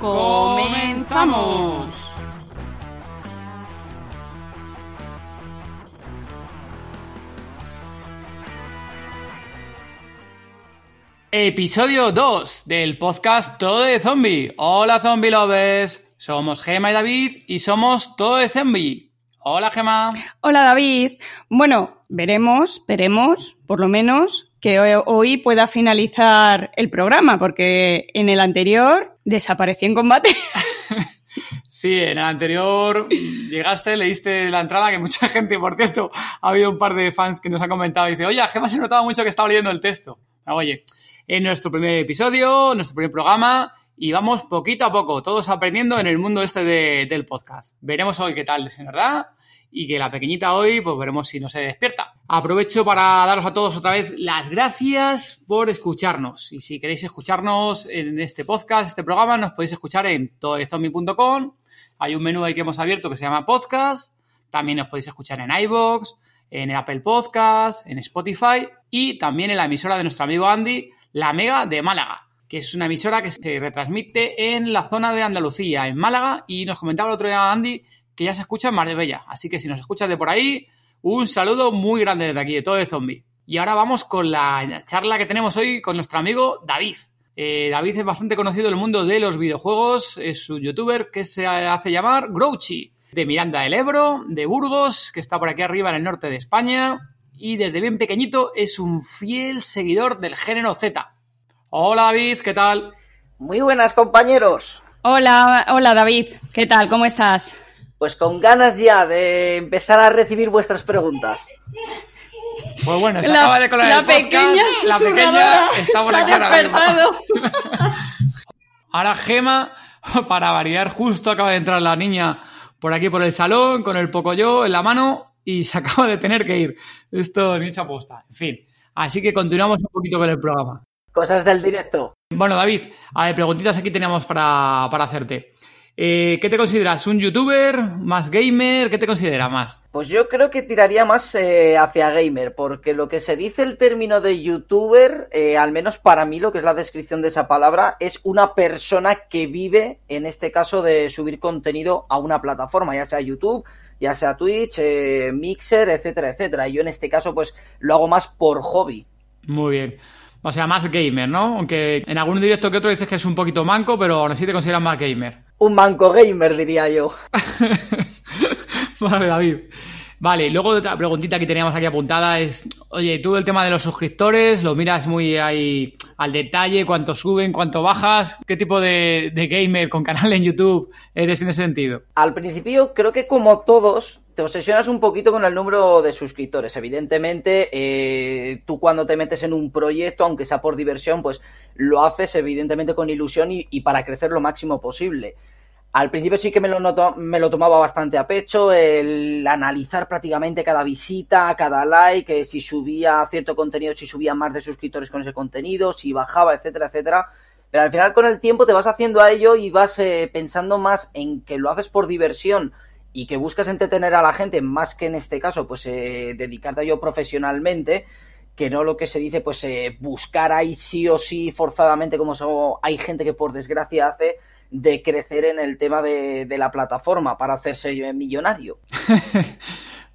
¡Comenzamos! Episodio 2 del podcast Todo de Zombie. Hola Zombie Lovers. Somos Gema y David y somos Todo de Zombie. Hola Gema. Hola David. Bueno, veremos, veremos, por lo menos, que hoy pueda finalizar el programa, porque en el anterior desapareció en combate. Sí, en el anterior llegaste, leíste la entrada, que mucha gente, por cierto, ha habido un par de fans que nos han comentado y dice, oye, a Gema se notaba mucho que estaba leyendo el texto. Oye, en nuestro primer episodio, nuestro primer programa, y vamos poquito a poco, todos aprendiendo en el mundo este del podcast. Veremos hoy qué tal, ¿es verdad? Y que la pequeñita hoy, pues veremos si no se despierta. Aprovecho para daros a todos otra vez las gracias por escucharnos. Y si queréis escucharnos en este podcast, este programa, nos podéis escuchar en todezombie.com hay un menú ahí que hemos abierto que se llama Podcast. También os podéis escuchar en iBox, en Apple Podcast, en Spotify y también en la emisora de nuestro amigo Andy, La Mega de Málaga, que es una emisora que se retransmite en la zona de Andalucía, en Málaga, y nos comentaba el otro día Andy que ya se escucha en Marbella. Así que si nos escuchas de por ahí, un saludo muy grande desde aquí, de todo de zombie. Y ahora vamos con la charla que tenemos hoy con nuestro amigo David. Eh, David es bastante conocido en el mundo de los videojuegos, es un youtuber que se hace llamar Grouchy, de Miranda del Ebro, de Burgos, que está por aquí arriba en el norte de España, y desde bien pequeñito es un fiel seguidor del género Z. Hola David, ¿qué tal? Muy buenas compañeros. Hola, hola David, ¿qué tal? ¿Cómo estás? Pues con ganas ya de empezar a recibir vuestras preguntas. Pues bueno, se acaba de colar la el podcast. pequeña la pequeña está por aquí ahora mismo. despertado. Ahora Gema, para variar, justo acaba de entrar la niña por aquí por el salón con el pocoyo en la mano y se acaba de tener que ir. Esto ni hecha posta. En fin. Así que continuamos un poquito con el programa. Cosas del directo. Bueno, David, a ver, preguntitas aquí teníamos para, para hacerte. Eh, ¿Qué te consideras? ¿Un youtuber? ¿Más gamer? ¿Qué te considera más? Pues yo creo que tiraría más eh, hacia gamer, porque lo que se dice el término de youtuber, eh, al menos para mí lo que es la descripción de esa palabra, es una persona que vive, en este caso, de subir contenido a una plataforma, ya sea YouTube, ya sea Twitch, Mixer, etcétera, etcétera. Y yo en este caso, pues lo hago más por hobby. Muy bien. O sea, más gamer, ¿no? Aunque en algún directo que otro dices que es un poquito manco, pero aún así te consideras más gamer. Un manco gamer, diría yo. vale, David. Vale, luego otra preguntita que teníamos aquí apuntada es, oye, tú el tema de los suscriptores, lo miras muy ahí al detalle, cuánto suben, cuánto bajas, ¿qué tipo de, de gamer con canal en YouTube eres en ese sentido? Al principio, creo que como todos, te obsesionas un poquito con el número de suscriptores. Evidentemente, eh, tú cuando te metes en un proyecto, aunque sea por diversión, pues lo haces evidentemente con ilusión y, y para crecer lo máximo posible. Al principio sí que me lo, noto- me lo tomaba bastante a pecho, el analizar prácticamente cada visita, cada like, eh, si subía cierto contenido, si subía más de suscriptores con ese contenido, si bajaba, etcétera, etcétera. Pero al final con el tiempo te vas haciendo a ello y vas eh, pensando más en que lo haces por diversión y que buscas entretener a la gente, más que en este caso, pues eh, dedicarte a ello profesionalmente, que no lo que se dice, pues eh, buscar ahí sí o sí forzadamente, como hay gente que por desgracia hace, de crecer en el tema de, de la plataforma para hacerse millonario.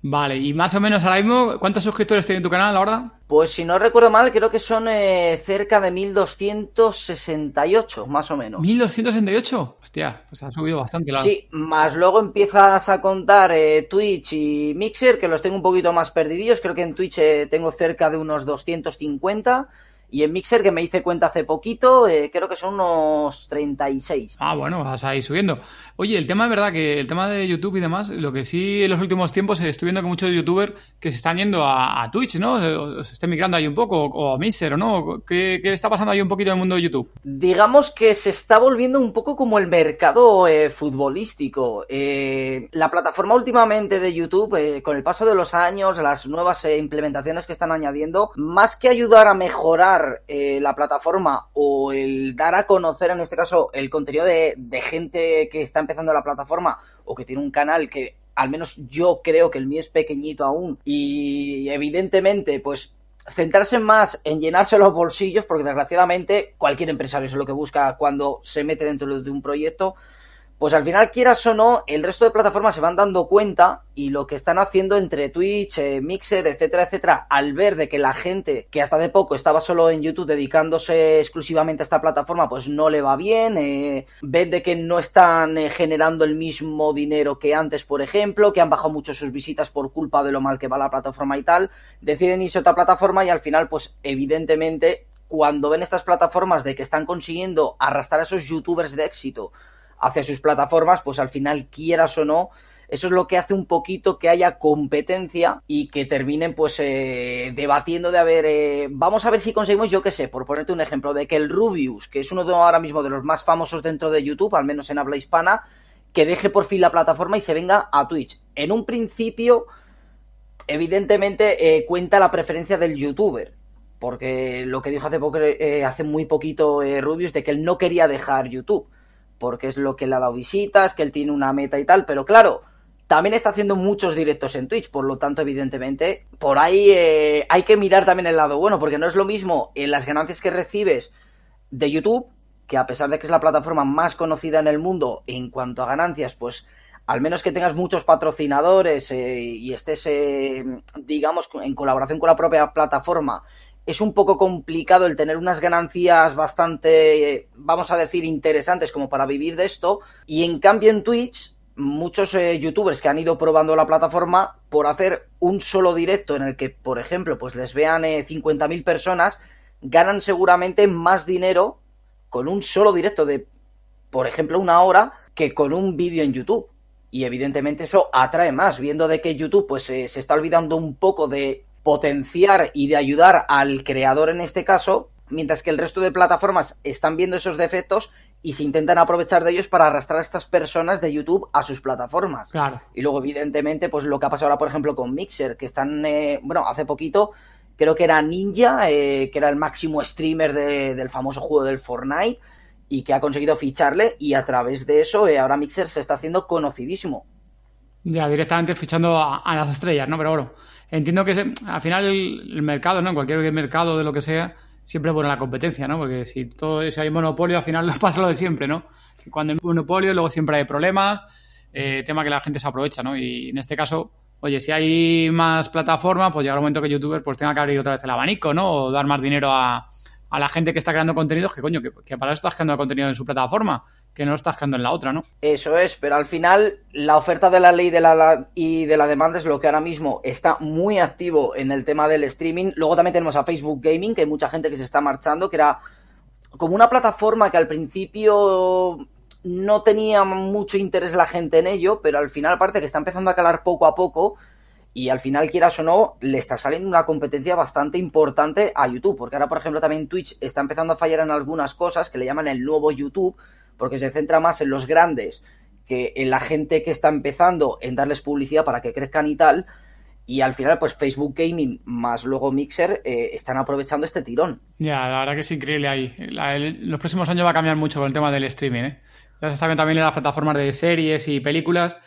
Vale, y más o menos ahora mismo, ¿cuántos suscriptores tiene tu canal ahora? Pues si no recuerdo mal, creo que son eh, cerca de 1268, más o menos. ¿1268? Hostia, pues ha subido bastante la... Sí, más luego empiezas a contar eh, Twitch y Mixer, que los tengo un poquito más perdidillos. Creo que en Twitch eh, tengo cerca de unos 250 Y en Mixer, que me hice cuenta hace poquito, eh, creo que son unos 36. Ah, bueno, vas ahí subiendo. Oye, el tema es verdad que el tema de YouTube y demás, lo que sí en los últimos tiempos estoy viendo que muchos youtubers que se están yendo a, Twitch, ¿no? Se están migrando ahí un poco, o a Mixer, ¿o no? ¿Qué, ¿Qué, está pasando ahí un poquito en el mundo de YouTube? Digamos que se está volviendo un poco como el mercado eh, futbolístico. Eh, la plataforma últimamente de YouTube, con el paso de los años, las nuevas implementaciones que están añadiendo, más que ayudar a mejorar eh, la plataforma o el dar a conocer, en este caso, el contenido de, gente que está empezando la plataforma o que tiene un canal que al menos yo creo que el mío es pequeñito aún y evidentemente pues centrarse más en llenarse los bolsillos porque desgraciadamente cualquier empresario es lo que busca cuando se mete dentro de un proyecto pues al final, quieras o no, el resto de plataformas se van dando cuenta y lo que están haciendo entre Twitch, eh, Mixer, etcétera, etcétera, al ver de que la gente que hasta de poco estaba solo en YouTube dedicándose exclusivamente a esta plataforma, pues no le va bien, eh, ven de que no están eh, generando el mismo dinero que antes, por ejemplo, que han bajado mucho sus visitas por culpa de lo mal que va la plataforma y tal, deciden irse a otra plataforma y al final, pues evidentemente, cuando ven estas plataformas de que están consiguiendo arrastrar a esos youtubers de éxito, hacia sus plataformas, pues al final, quieras o no, eso es lo que hace un poquito que haya competencia y que terminen pues eh, debatiendo de a ver, eh, vamos a ver si conseguimos, yo qué sé, por ponerte un ejemplo, de que el Rubius, que es uno de ahora mismo de los más famosos dentro de YouTube, al menos en habla hispana, que deje por fin la plataforma y se venga a Twitch. En un principio, evidentemente, eh, cuenta la preferencia del youtuber. Porque lo que dijo hace, poco, hace muy poquito Rubius de que él no quería dejar YouTube porque es lo que le ha dado visitas, que él tiene una meta y tal, pero claro, también está haciendo muchos directos en Twitch, por lo tanto, evidentemente, por ahí eh, hay que mirar también el lado bueno, porque no es lo mismo en las ganancias que recibes de YouTube, que a pesar de que es la plataforma más conocida en el mundo en cuanto a ganancias, pues al menos que tengas muchos patrocinadores eh, y estés, eh, digamos, en colaboración con la propia plataforma es un poco complicado el tener unas ganancias bastante, vamos a decir, interesantes como para vivir de esto. Y en cambio en Twitch, muchos eh, youtubers que han ido probando la plataforma por hacer un solo directo en el que, por ejemplo, pues les vean eh, 50.000 personas, ganan seguramente más dinero con un solo directo de, por ejemplo, una hora que con un vídeo en YouTube. Y evidentemente eso atrae más, viendo de que YouTube pues se está olvidando un poco de potenciar y de ayudar al creador en este caso, mientras que el resto de plataformas están viendo esos defectos y se intentan aprovechar de ellos para arrastrar a estas personas de YouTube a sus plataformas. Claro. Y luego, evidentemente, pues lo que ha pasado ahora, por ejemplo, con Mixer, que están, eh, bueno, hace poquito, creo que era Ninja, eh, que era el máximo streamer del famoso juego del Fortnite, y que ha conseguido ficharle, y a través de eso, eh, ahora Mixer se está haciendo conocidísimo. Ya, directamente fichando a, las estrellas, ¿no? Pero bueno, entiendo que al final el, mercado, ¿no? En cualquier mercado de lo que sea, siempre pone la competencia, ¿no? Porque si todo si hay monopolio, al final pasa lo de siempre, ¿no? Cuando hay monopolio, luego siempre hay problemas, eh, tema que la gente se aprovecha, ¿no? Y en este caso, oye, si hay más plataformas, pues llega el momento que youtuber pues tenga que abrir otra vez el abanico, ¿no? O dar más dinero a, a la gente que está creando contenidos, que coño, que, para eso estás creando contenido en su plataforma, que no lo estás creando en la otra, ¿no? Eso es, pero al final la oferta de la ley de la, y de la demanda es lo que ahora mismo está muy activo en el tema del streaming. Luego también tenemos a Facebook Gaming, que hay mucha gente que se está marchando, que era como una plataforma que al principio no tenía mucho interés la gente en ello, pero al final parece que está empezando a calar poco a poco y al final, quieras o no, le está saliendo una competencia bastante importante a YouTube, porque ahora, por ejemplo, también Twitch está empezando a fallar en algunas cosas que le llaman el nuevo YouTube, porque se centra más en los grandes que en la gente que está empezando en darles publicidad para que crezcan y tal. Y al final, pues Facebook Gaming más luego Mixer eh, están aprovechando este tirón. Ya, la verdad que es increíble ahí. los próximos años va a cambiar mucho con el tema del streaming. ¿eh? Ya se también en las plataformas de series y películas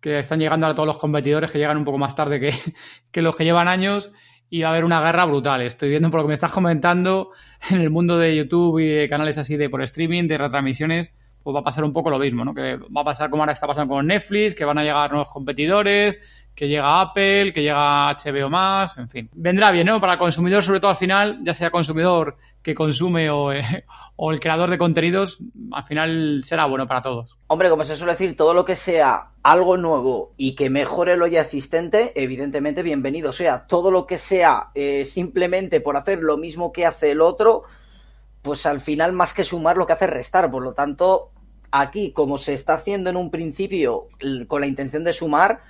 que están llegando a todos los competidores que llegan un poco más tarde que, que los que llevan años y va a haber una guerra brutal. Estoy viendo por lo que me estás comentando en el mundo de YouTube y de canales así de por streaming, de retransmisiones, pues va a pasar un poco lo mismo, ¿no? Que va a pasar como ahora está pasando con Netflix, que van a llegar nuevos competidores, que llega Apple, que llega HBO más, en fin. Vendrá bien, ¿no? Para el consumidor, sobre todo al final, ya sea consumidor que consume o, o, el creador de contenidos, al final será bueno para todos. Hombre, como se suele decir, todo lo que sea algo nuevo y que mejore lo ya existente, evidentemente bienvenido sea. Todo lo que sea eh, simplemente por hacer lo mismo que hace el otro, pues al final más que sumar lo que hace es restar. Por lo tanto, aquí, como se está haciendo en un principio con la intención de sumar,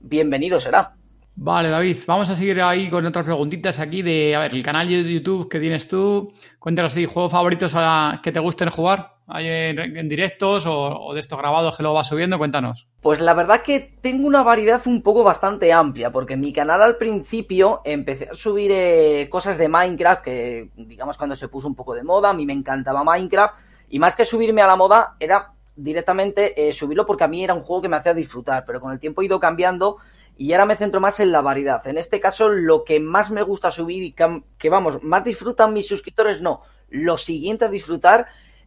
bienvenido será. Vale, David, vamos a seguir ahí con otras preguntitas aquí de, a ver, el canal de YouTube que tienes tú, cuéntanos así, juegos favoritos a, que te gusten jugar, hay en, directos o, de estos grabados que luego vas subiendo, cuéntanos. Pues la verdad que tengo una variedad un poco bastante amplia, porque en mi canal al principio empecé a subir eh, cosas de Minecraft, que digamos cuando se puso un poco de moda, a mí me encantaba Minecraft, y más que subirme a la moda, era directamente eh, subirlo porque a mí era un juego que me hacía disfrutar, pero con el tiempo he ido cambiando y ahora me centro más en la variedad. En este caso, lo que más me gusta subir y que, vamos, más disfrutan mis suscriptores, no. Lo siguiente a disfrutar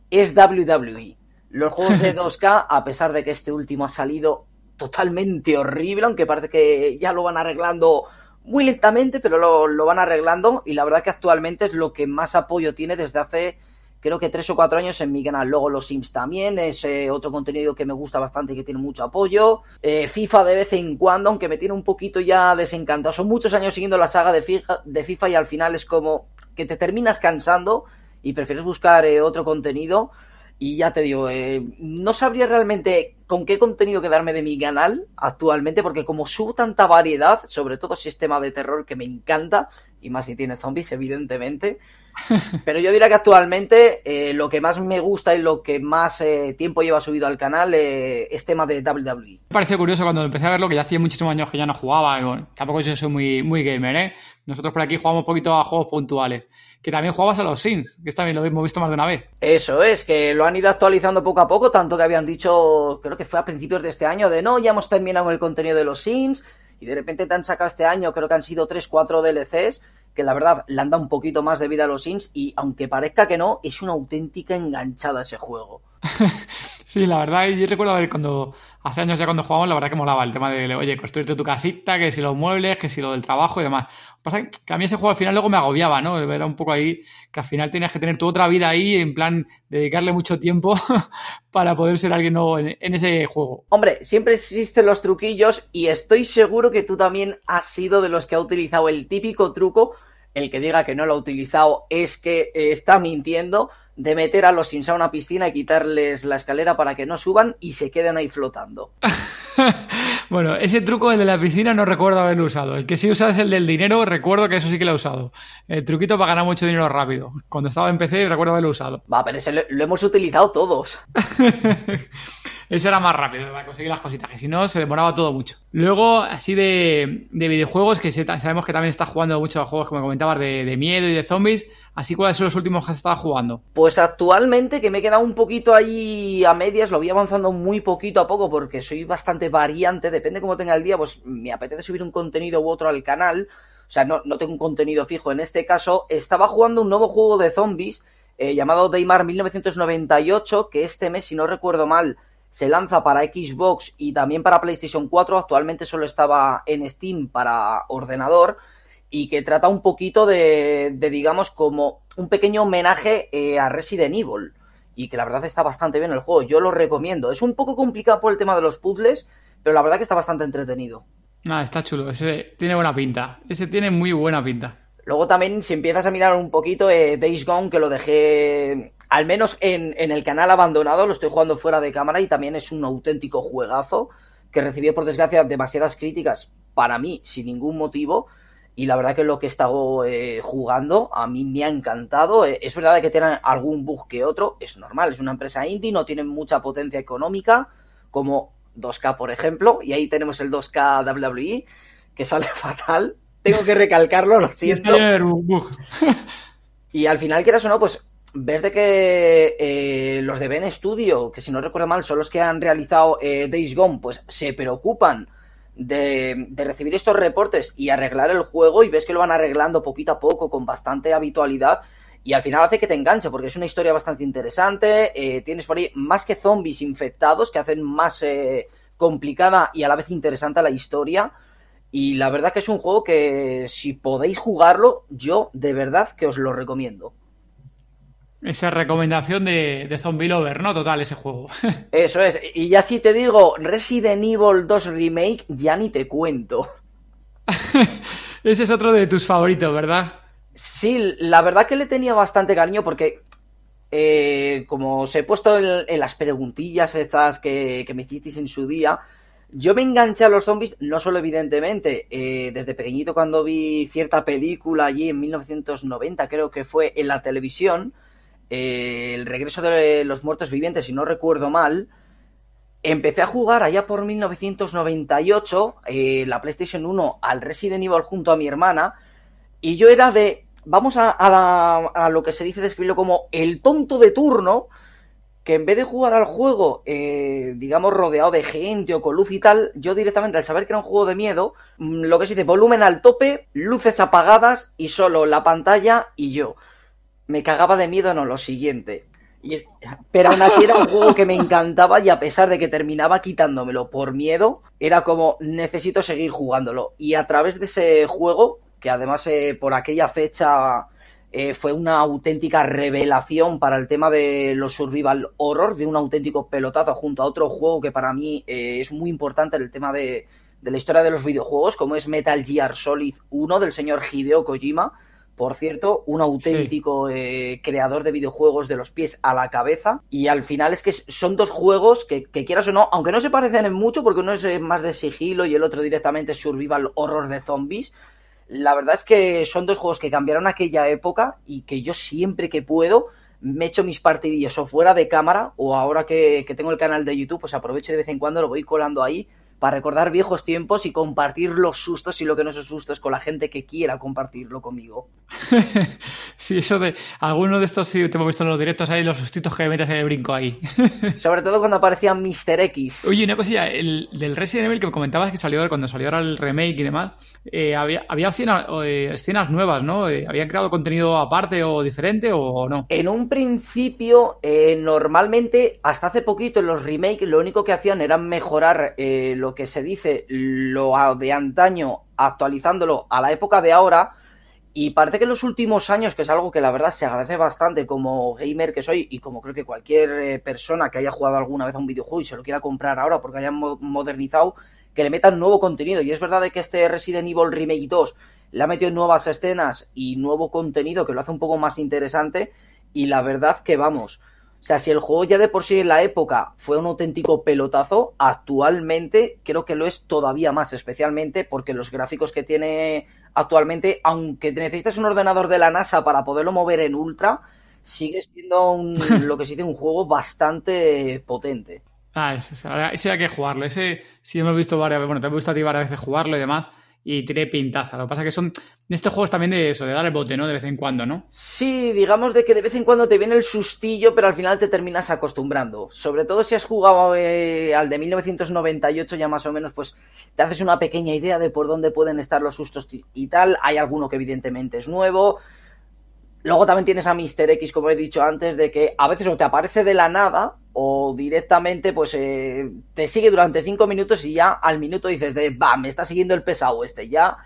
es WWE. Los juegos de 2K, a pesar de que este último ha salido totalmente horrible, aunque parece que ya lo van arreglando muy lentamente, pero lo, lo van arreglando y la verdad que actualmente es lo que más apoyo tiene desde hace creo que tres o cuatro años en mi canal. Luego los Sims también, es eh, otro contenido que me gusta bastante y que tiene mucho apoyo. Eh, FIFA de vez en cuando, aunque me tiene un poquito ya desencantado. Son muchos años siguiendo la saga de FIFA, de FIFA y al final es como que te terminas cansando y prefieres buscar eh, otro contenido. Y ya te digo, no sabría realmente con qué contenido quedarme de mi canal actualmente, porque como subo tanta variedad, sobre todo sistema de terror que me encanta, y más si tiene zombies, evidentemente, pero yo diría que actualmente eh, lo que más me gusta y lo que más eh, tiempo lleva subido al canal eh, es tema de WWE. Me pareció curioso cuando empecé a verlo, que ya hacía muchísimos años que ya no jugaba. Tampoco yo soy muy, muy gamer, ¿eh? Nosotros por aquí jugamos un poquito a juegos puntuales. Que también jugabas a los Sims, que también lo hemos visto más de una vez. Eso es, que lo han ido actualizando poco a poco, tanto que habían dicho, creo que fue a principios de este año, de no, ya hemos terminado el contenido de los Sims, y de repente te han sacado este año, creo que han sido 3-4 DLCs, que la verdad le han dado un poquito más de vida a los Sims y aunque parezca que no, es una auténtica enganchada ese juego. sí, la verdad, yo recuerdo ver cuando hace años ya cuando jugábamos, la verdad que molaba el tema de, oye, construirte tu casita, que si los muebles, que si lo del trabajo y demás. Pasa que a mí ese juego al final luego me agobiaba, ¿no? Era un poco ahí que al final tenías que tener tu otra vida ahí, en plan, dedicarle mucho tiempo para poder ser alguien nuevo en, en, ese juego. Hombre, siempre existen los truquillos y estoy seguro que tú también has sido de los que ha utilizado el típico truco el que diga que no lo ha utilizado es que eh, está mintiendo de meter a los Sims a una piscina y quitarles la escalera para que no suban y se queden ahí flotando. bueno, ese truco, el de la piscina, no recuerdo haberlo usado. El que sí usa es el del dinero, recuerdo que eso sí que lo he usado. El truquito para ganar mucho dinero rápido. Cuando estaba en PC recuerdo haberlo usado. Va, pero ese lo hemos utilizado todos. Ese era más rápido para conseguir las cositas, que si no se demoraba todo mucho. Luego, así de, videojuegos, que sabemos que también estás jugando muchos juegos, como comentabas, de, miedo y de zombies. Así, ¿cuáles son los últimos que has estado jugando? Pues actualmente, que me he quedado un poquito ahí a medias, lo voy avanzando muy poquito a poco porque soy bastante variante, depende cómo tenga el día, pues me apetece subir un contenido u otro al canal. O sea, no, no tengo un contenido fijo. En este caso, estaba jugando un nuevo juego de zombies eh, llamado Daymar 1998, que este mes, si no recuerdo mal, se lanza para Xbox y también para PlayStation 4, actualmente solo estaba en Steam para ordenador y que trata un poquito de, digamos, como un pequeño homenaje eh, a Resident Evil y que la verdad está bastante bien el juego, yo lo recomiendo. Es un poco complicado por el tema de los puzzles, pero la verdad que está bastante entretenido. Ah, está chulo, ese tiene buena pinta, ese tiene muy buena pinta. Luego también, si empiezas a mirar un poquito, eh, Days Gone, que lo dejé al menos en, el canal abandonado, lo estoy jugando fuera de cámara y también es un auténtico juegazo que recibió por desgracia demasiadas críticas para mí sin ningún motivo y la verdad que lo que he estado eh, jugando a mí me ha encantado. Eh, es verdad que tiene algún bug que otro, es normal, es una empresa indie, no tiene mucha potencia económica como 2K por ejemplo y ahí tenemos el 2K WWE que sale fatal. Tengo que recalcarlo, lo siento. y al final, quieras o no, pues ves de que eh, los de Ben Studio, que si no recuerdo mal son los que han realizado eh, Days Gone, pues se preocupan de, de, recibir estos reportes y arreglar el juego y ves que lo van arreglando poquito a poco con bastante habitualidad y al final hace que te enganche, porque es una historia bastante interesante. Eh, tienes por ahí más que zombies infectados que hacen más eh, complicada y a la vez interesante la historia. Y la verdad que es un juego que si podéis jugarlo, yo de verdad que os lo recomiendo. Esa recomendación de, de Zombie Lover, ¿no? Total, ese juego. Eso es. Y ya si te digo Resident Evil 2 Remake, ya ni te cuento. ese es otro de tus favoritos, ¿verdad? Sí, la verdad que le tenía bastante cariño porque, eh, como os he puesto en, las preguntillas estas que, me hicisteis en su día, yo me enganché a los zombies, no solo evidentemente, eh, desde pequeñito cuando vi cierta película allí en 1990, creo que fue en la televisión, el regreso de los muertos vivientes, si no recuerdo mal, empecé a jugar allá por 1998 eh, la PlayStation 1 al Resident Evil junto a mi hermana y yo era de, vamos a, a, lo que se dice describirlo como el tonto de turno, que en vez de jugar al juego, eh, digamos, rodeado de gente o con luz y tal, yo directamente al saber que era un juego de miedo, mm, lo que se dice, volumen al tope, luces apagadas y solo la pantalla y yo me cagaba de miedo, no, lo siguiente. pero aún así era un juego que me encantaba y a pesar de que terminaba quitándomelo por miedo, era como necesito seguir jugándolo. Y a través de ese juego, que además eh, por aquella fecha eh, fue una auténtica revelación para el tema de los survival horror, de un auténtico pelotazo junto a otro juego que para mí eh, es muy importante en el tema de, de la historia de los videojuegos, como es Metal Gear Solid 1 del señor Hideo Kojima por cierto, un auténtico eh, creador de videojuegos de los pies a la cabeza. Y al final es que son dos juegos que, quieras o no, aunque no se parecen en mucho, porque uno es eh, más de sigilo y el otro directamente survival horror de zombies. La verdad es que son dos juegos que cambiaron aquella época y que yo siempre que puedo me echo mis partidillas o fuera de cámara o ahora que, que tengo el canal de YouTube, pues aprovecho de vez en cuando, lo voy colando ahí para recordar viejos tiempos y compartir los sustos y lo que no son sustos con la gente que quiera compartirlo conmigo. sí, eso de alguno de estos sí te hemos visto en los directos ahí, los sustitos que metes en el brinco ahí. Sobre todo cuando aparecía Mr. X. Oye, una cosilla, el, del Resident Evil que comentabas que salió cuando salió ahora el remake y demás, eh, había, había eh, escenas, nuevas, ¿no? Eh, ¿Habían creado contenido aparte o diferente o no? En un principio, normalmente, hasta hace poquito en los remakes, lo único que hacían era mejorar los que se dice lo de antaño actualizándolo a la época de ahora. Y parece que en los últimos años, que es algo que la verdad se agradece bastante como gamer que soy y como creo que cualquier eh, persona que haya jugado alguna vez a un videojuego y se lo quiera comprar ahora porque hayan modernizado, que le metan nuevo contenido. Y es verdad de que este Resident Evil Remake 2 le ha metido nuevas escenas y nuevo contenido que lo hace un poco más interesante. Y la verdad que vamos, o sea, si el juego ya de por sí en la época fue un auténtico pelotazo, actualmente creo que lo es todavía más, especialmente porque los gráficos que tiene actualmente, aunque necesites un ordenador de la NASA para poderlo mover en ultra, sigue siendo un, lo que se dice un juego bastante potente. Ah, ese, ese hay que jugarlo. Ese sí hemos visto varias veces, bueno, te he visto a ti varias veces jugarlo y demás y tiene pintaza. Lo que pasa que son estos juegos también de eso, de dar el bote, ¿no? De vez en cuando, ¿no? Sí, digamos de que de vez en cuando te viene el sustillo, pero al final te terminas acostumbrando. Sobre todo si has jugado eh, al de 1998, ya más o menos, pues te haces una pequeña idea de por dónde pueden estar los sustos y tal. Hay alguno que evidentemente es nuevo. Luego también tienes a Mr. X, como he dicho antes, de que a veces o te aparece de la nada o directamente pues eh, te sigue durante cinco minutos y ya al minuto dices de, va, me está siguiendo el pesado este, ya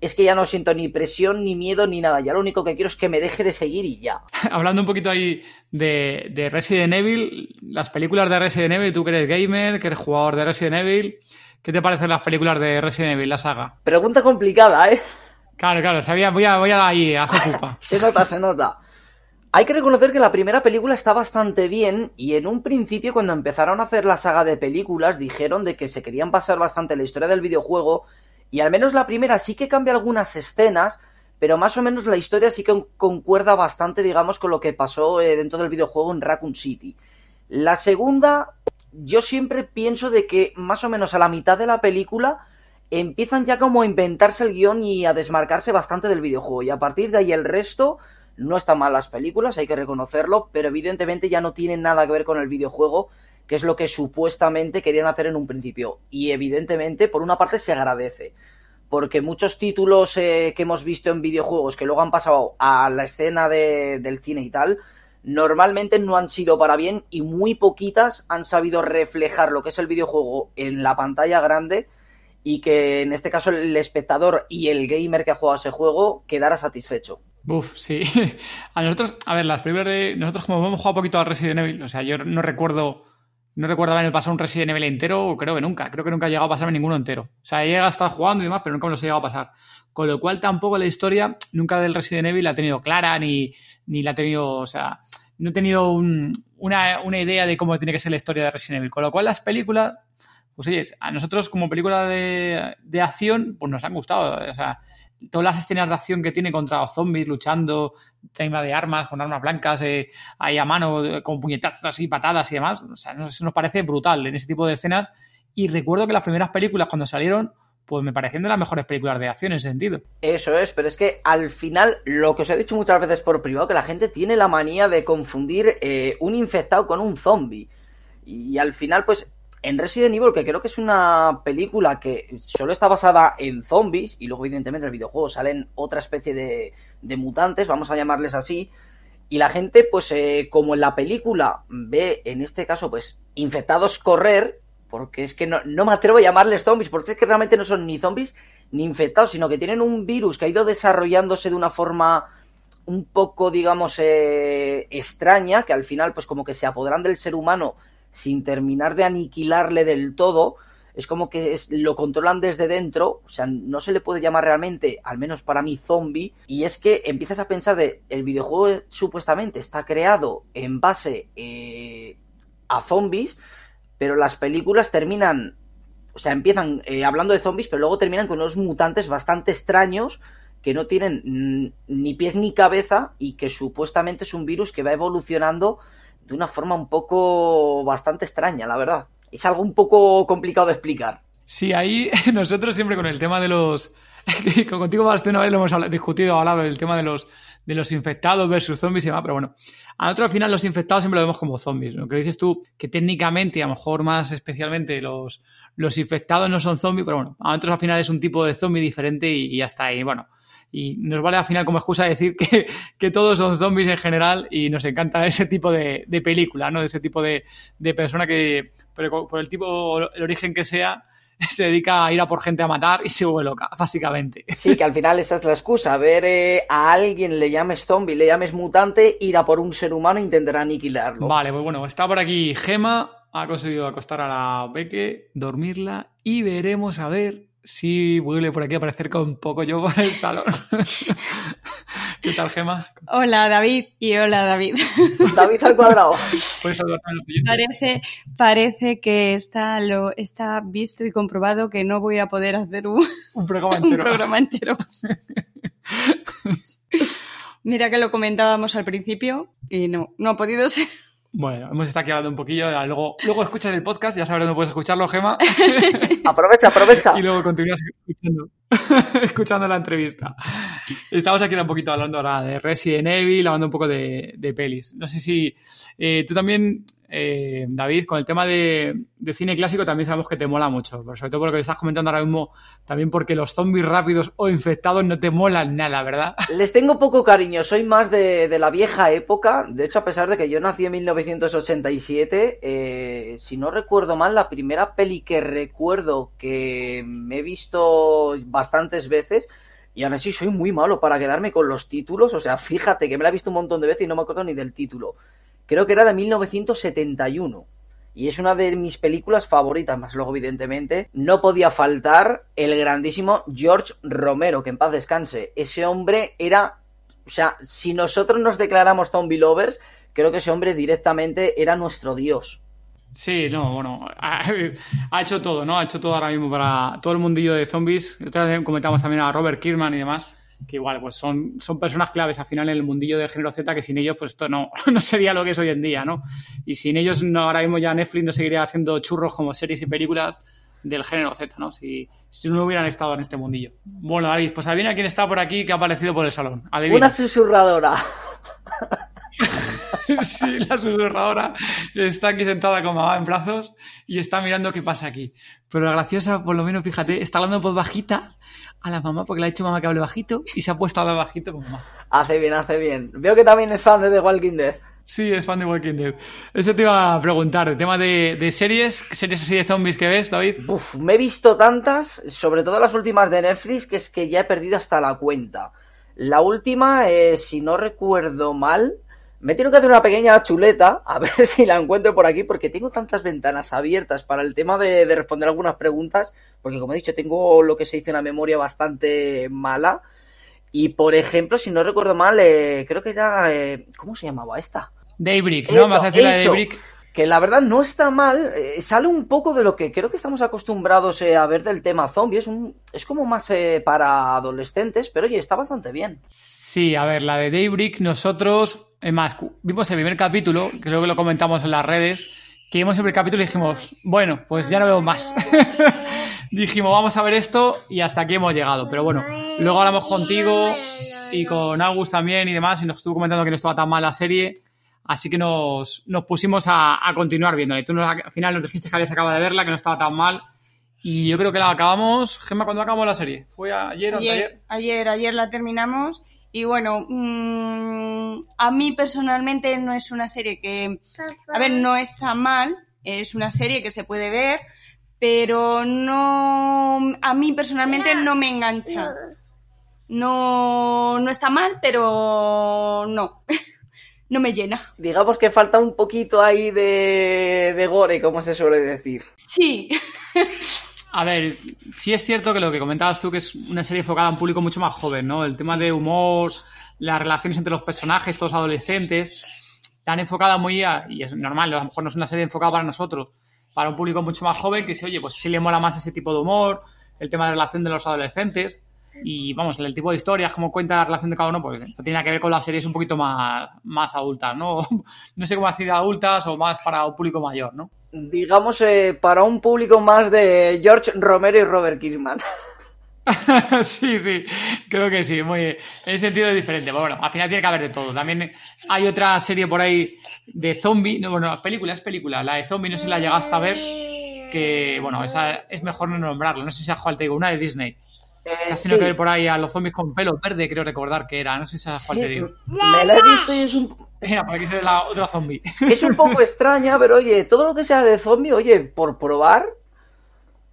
es que ya no siento ni presión, ni miedo, ni nada, ya lo único que quiero es que me deje de seguir y ya. Hablando un poquito ahí de, de Resident Evil, las películas de Resident Evil, tú que eres gamer, que eres jugador de Resident Evil, ¿qué te parecen las películas de Resident Evil, la saga? Pregunta complicada, ¿eh? Claro, claro, sabía, voy a, voy a ahí, a hacer culpa. se nota, se nota. Hay que reconocer que la primera película está bastante bien y en un principio cuando empezaron a hacer la saga de películas dijeron de que se querían pasar bastante la historia del videojuego y al menos la primera sí que cambia algunas escenas, pero más o menos la historia sí que concuerda bastante, digamos, con lo que pasó eh, dentro del videojuego en Raccoon City. La segunda, yo siempre pienso de que más o menos a la mitad de la película empiezan ya como a inventarse el guion y a desmarcarse bastante del videojuego. Y a partir de ahí el resto no están mal las películas, hay que reconocerlo, pero evidentemente ya no tienen nada que ver con el videojuego, que es lo que supuestamente querían hacer en un principio. Y evidentemente, por una parte, se agradece. porque muchos títulos eh, que hemos visto en videojuegos que luego han pasado a la escena de, del cine y tal, normalmente no han sido para bien y muy poquitas han sabido reflejar lo que es el videojuego en la pantalla grande y que en este caso el espectador y el gamer que ha jugado ese juego quedara satisfecho. Uf, sí. A nosotros, a ver, las primeras de. Nosotros, como hemos jugado poquito a Resident Evil, o sea, yo no recuerdo. No recuerdo haberme pasado un Resident Evil entero, creo que nunca. Creo que nunca he llegado a pasarme ninguno entero. O sea, he llegado a estar jugando y demás, pero nunca me los he llegado a pasar. Con lo cual, tampoco la historia, nunca del Resident Evil la he tenido clara, ni, ni la he tenido. O sea, no he tenido una, una idea de cómo tiene que ser la historia de Resident Evil. Con lo cual, las películas, pues oye, a nosotros como película de, de acción, pues nos han gustado. O sea, todas las escenas de acción que tiene contra los zombies, luchando, tema de armas, con armas blancas, eh, ahí a mano, eh, con puñetazos y patadas y demás. O sea, eso nos parece brutal en ese tipo de escenas. Y recuerdo que las primeras películas, cuando salieron, pues me parecían de las mejores películas de acción en ese sentido. Eso es, pero es que al final, lo que os he dicho muchas veces por privado, que la gente tiene la manía de confundir eh, un infectado con un zombie. Y al final, pues en Resident Evil, que creo que es una película que solo está basada en zombies, y luego evidentemente en el videojuego salen otra especie de, de mutantes, vamos a llamarles así, y la gente, pues eh, como en la película ve, en este caso, pues infectados correr, porque es que no, no, me atrevo a llamarles zombies, porque es que realmente no son ni zombies ni infectados, sino que tienen un virus que ha ido desarrollándose de una forma un poco, digamos, eh, extraña, que al final, pues como que se apoderan del ser humano sin terminar de aniquilarle del todo, es como que es, lo controlan desde dentro, o sea, no se le puede llamar realmente, al menos para mí, zombie, y es que empiezas a pensar de, el videojuego supuestamente está creado en base eh, a zombies, pero las películas terminan, o sea, empiezan eh, hablando de zombies, pero luego terminan con unos mutantes bastante extraños que no tienen ni pies ni cabeza y que supuestamente es un virus que va evolucionando de una forma un poco bastante extraña, la verdad. Es algo un poco complicado de explicar. Sí, ahí nosotros siempre con el tema de los... Contigo más una vez lo hemos discutido, hablado del tema de los, de los infectados versus zombies y demás, pero bueno, a nosotros al final los infectados siempre lo vemos como zombies. Lo que dices tú, que técnicamente, a lo mejor más especialmente, los, los infectados no son zombies, pero bueno, a nosotros al final es un tipo de zombie diferente y, y está. Y bueno, y nos vale al final como excusa decir que, que, todos son zombies en general y nos encanta ese tipo de, de película, ¿no? Ese tipo de, de persona que, por, por el tipo, el origen que sea, se dedica a ir a por gente a matar y se vuelve loca, básicamente. Sí, que al final esa es la excusa. Ver eh, a alguien, le llames zombie, le llames mutante, ir a por un ser humano e intentar aniquilarlo. Vale, pues bueno, está por aquí Gema, ha conseguido acostar a la Beque, dormirla y veremos a ver Sí, vuelve por aquí a aparecer con poco yo por el salón. ¿Qué tal, Gema? Hola, David. Y hola, David. David al cuadrado. Parece, parece que está, lo, está visto y comprobado que no voy a poder hacer un, un programa entero. un programa entero. Mira que lo comentábamos al principio y no, no ha podido ser. Bueno, hemos estado aquí hablando un poquillo. Luego, luego escuchas el podcast, ya sabes dónde puedes escucharlo, Gema. aprovecha, aprovecha. Y luego continúas escuchando, escuchando la entrevista. Estamos aquí un poquito hablando ahora de Resident Evil, hablando un poco de, de pelis. No sé si eh, tú también, eh, David, con el tema de, cine clásico también sabemos que te mola mucho. Pero sobre todo por lo que estás comentando ahora mismo, también porque los zombies rápidos o infectados no te molan nada, ¿verdad? Les tengo poco cariño, soy más de, de la vieja época. De hecho, a pesar de que yo nací en 1987, eh, si no recuerdo mal, la primera peli que recuerdo que me he visto bastantes veces y ahora sí soy muy malo para quedarme con los títulos. O sea, fíjate que me la he visto un montón de veces y no me acuerdo ni del título. Creo que era de 1971. Y es una de mis películas favoritas, más luego, evidentemente, no podía faltar el grandísimo George Romero, que en paz descanse. Ese hombre era. O sea, si nosotros nos declaramos zombie lovers, creo que ese hombre directamente era nuestro dios. Sí, no, bueno, ha, hecho todo, ¿no? Ha hecho todo ahora mismo para todo el mundillo de zombies. Otra vez comentamos también a Robert Kirkman y demás, que igual, pues son, son personas claves al final en el mundillo del género Z, que sin ellos, pues esto no, no sería lo que es hoy en día, ¿no? Y sin ellos, no, ahora mismo ya Netflix no seguiría haciendo churros como series y películas del género Z, ¿no? Si, si no hubieran estado en este mundillo. Bueno, David, pues adivina quién está por aquí que ha aparecido por el salón. Adivina. Una susurradora. sí, la susurradora está aquí sentada con mamá en brazos y está mirando qué pasa aquí. Pero la graciosa, por lo menos, fíjate, está hablando por bajita a la mamá porque le ha dicho mamá que hable bajito y se ha puesto a hablar bajito con mamá. Hace bien, hace bien. Veo que también es fan de The Walking Dead. Sí, es fan de Walking Dead. Eso te iba a preguntar, el tema de, de series, series así de zombies que ves, David. Uf, me he visto tantas, sobre todo las últimas de Netflix, que es que ya he perdido hasta la cuenta. La última, eh, si no recuerdo mal, me tengo que hacer una pequeña chuleta, a ver si la encuentro por aquí, porque tengo tantas ventanas abiertas para el tema de, de responder algunas preguntas, porque como he dicho, tengo lo que se dice una memoria bastante mala. Y por ejemplo, si no recuerdo mal, eh, creo que era. Eh, ¿Cómo se llamaba esta? Daybreak, ¿no? Eso, Vas a decir la de eso. Daybreak. Que la verdad no está mal, eh, sale un poco de lo que creo que estamos acostumbrados a ver del tema zombie, es, un, es como más para adolescentes, pero oye, está bastante bien. Sí, a ver, la de Daybreak, nosotros, es más, vimos el primer capítulo, creo que lo comentamos en las redes, que vimos el primer capítulo y dijimos, bueno, pues ya no veo más. dijimos, vamos a ver esto y hasta aquí hemos llegado. Pero bueno, luego hablamos contigo y con Agus también y demás, y nos estuvo comentando que no estaba tan mal la serie. Así que nos, nos pusimos a, a continuar viéndola. Y tú nos- al final nos dijiste que habías acabado de verla, que no estaba tan mal. Y yo creo que la acabamos. Gemma, ¿cuándo acabamos la serie? ¿Fue ayer o Ayer, ayer, ayer la terminamos y bueno, mm, a mí personalmente no es una serie que, a ver, no está mal, es una serie que se puede ver, pero no, a mí personalmente no me engancha. No, no está mal, pero no, no me llena. Digamos que falta un poquito ahí de, de gore, como se suele decir. Sí, A ver, sí es cierto que lo que comentabas tú, que es una serie enfocada a un público mucho más joven, ¿no? El tema de humor, las relaciones entre los personajes, todos adolescentes, la han enfocado muy a, y es normal, a lo mejor no es una serie enfocada para nosotros, para un público mucho más joven que sí, oye, pues sí le mola más ese tipo de humor, el tema de relación de los adolescentes, y vamos, el tipo de historias, cómo cuenta la relación de cada uno, pues no tiene que ver con las series un poquito más, más adultas, ¿no? No sé cómo decir adultas o más para un público mayor, ¿no? Digamos, eh, para un público más de George Romero y Robert Kirkman. sí, sí, creo que sí, muy, en ese sentido es diferente. Pero bueno, al final tiene que haber de todo. También hay otra serie por ahí de zombie, no, bueno, película, es película, la de zombie, no sé si la llegaste a ver, que, bueno, esa es mejor no nombrarla, no sé si es cuál te digo, una de Disney. Eh, Que has tenido sí, que ver por ahí a los zombies con pelo verde, creo recordar que era, no sé si es cuál te sí, digo. me la he visto y es un, Mira, por aquí se ve la otra zombie. es un poco extraña, pero oye, todo lo que sea de zombie, oye, por probar,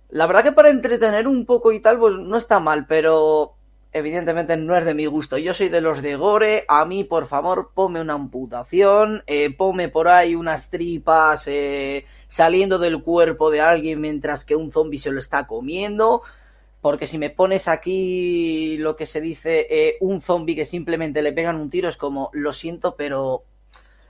la verdad que para entretener un poco y tal, pues no está mal, pero evidentemente no es de mi gusto. Yo soy de los de gore, a mí, por favor, ponme una amputación, eh, ponme por ahí unas tripas eh, saliendo del cuerpo de alguien mientras que un zombie se lo está comiendo. Porque si me pones aquí lo que se dice, eh, un zombie que simplemente le pegan un tiro, es como, lo siento, pero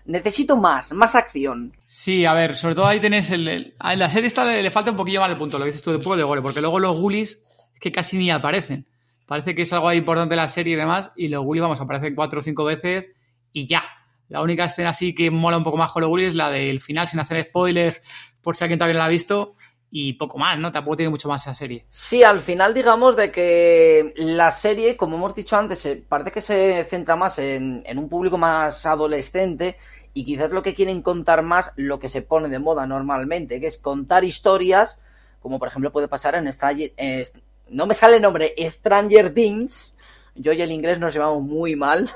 necesito más, más acción. Sí, a ver, sobre todo ahí tenés el, el- la serie le, falta un poquillo más de punto, lo dices tú de de gore, porque luego los ghoulies es que casi ni aparecen. Parece que es algo ahí importante de la serie y demás, y los ghoulies, vamos, aparecen cuatro o cinco veces y ya. La única escena así que mola un poco más con los ghoulies es la del final, sin hacer spoilers, por si alguien todavía la ha visto, y poco más, ¿no? Tampoco tiene mucho más esa serie. Sí, al final digamos de que la serie, como hemos dicho antes, parece que se centra más en, en un público más adolescente y quizás lo que quieren contar más lo que se pone de moda normalmente, que es contar historias, como por ejemplo puede pasar en Stranger... eh, no me sale nombre, Stranger Things. Yo y el inglés nos llevamos muy mal.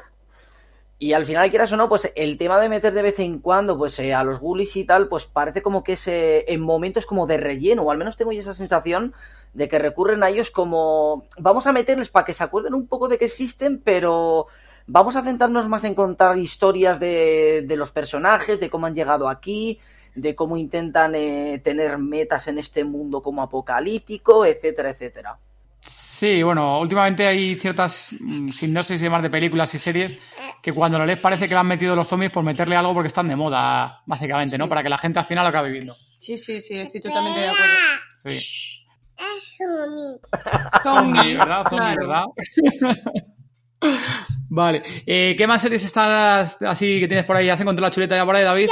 Y al final, quieras o no, pues el tema de meter de vez en cuando pues eh, a los ghoulies y tal, pues parece como que es en momentos como de relleno, o al menos tengo esa sensación de que recurren a ellos como vamos a meterles para que se acuerden un poco de que existen, pero vamos a centrarnos más en contar historias de, de los personajes, de cómo han llegado aquí, de cómo intentan eh, tener metas en este mundo como apocalíptico, etcétera, etcétera. Sí, bueno, últimamente hay ciertas mm, sinopsis y demás de películas y series que cuando lo lees parece que le han metido los zombies por meterle algo porque están de moda, básicamente, ¿no? Para que la gente al final lo acabe viendo. sí, sí, sí, estoy totalmente de acuerdo. Sí. Zombie, Zombie, ¿verdad? Zombie, claro. ¿verdad? vale. Eh, ¿Qué más series estás así que tienes por ahí? ¿Has encontrado la chuleta ya por ahí, David?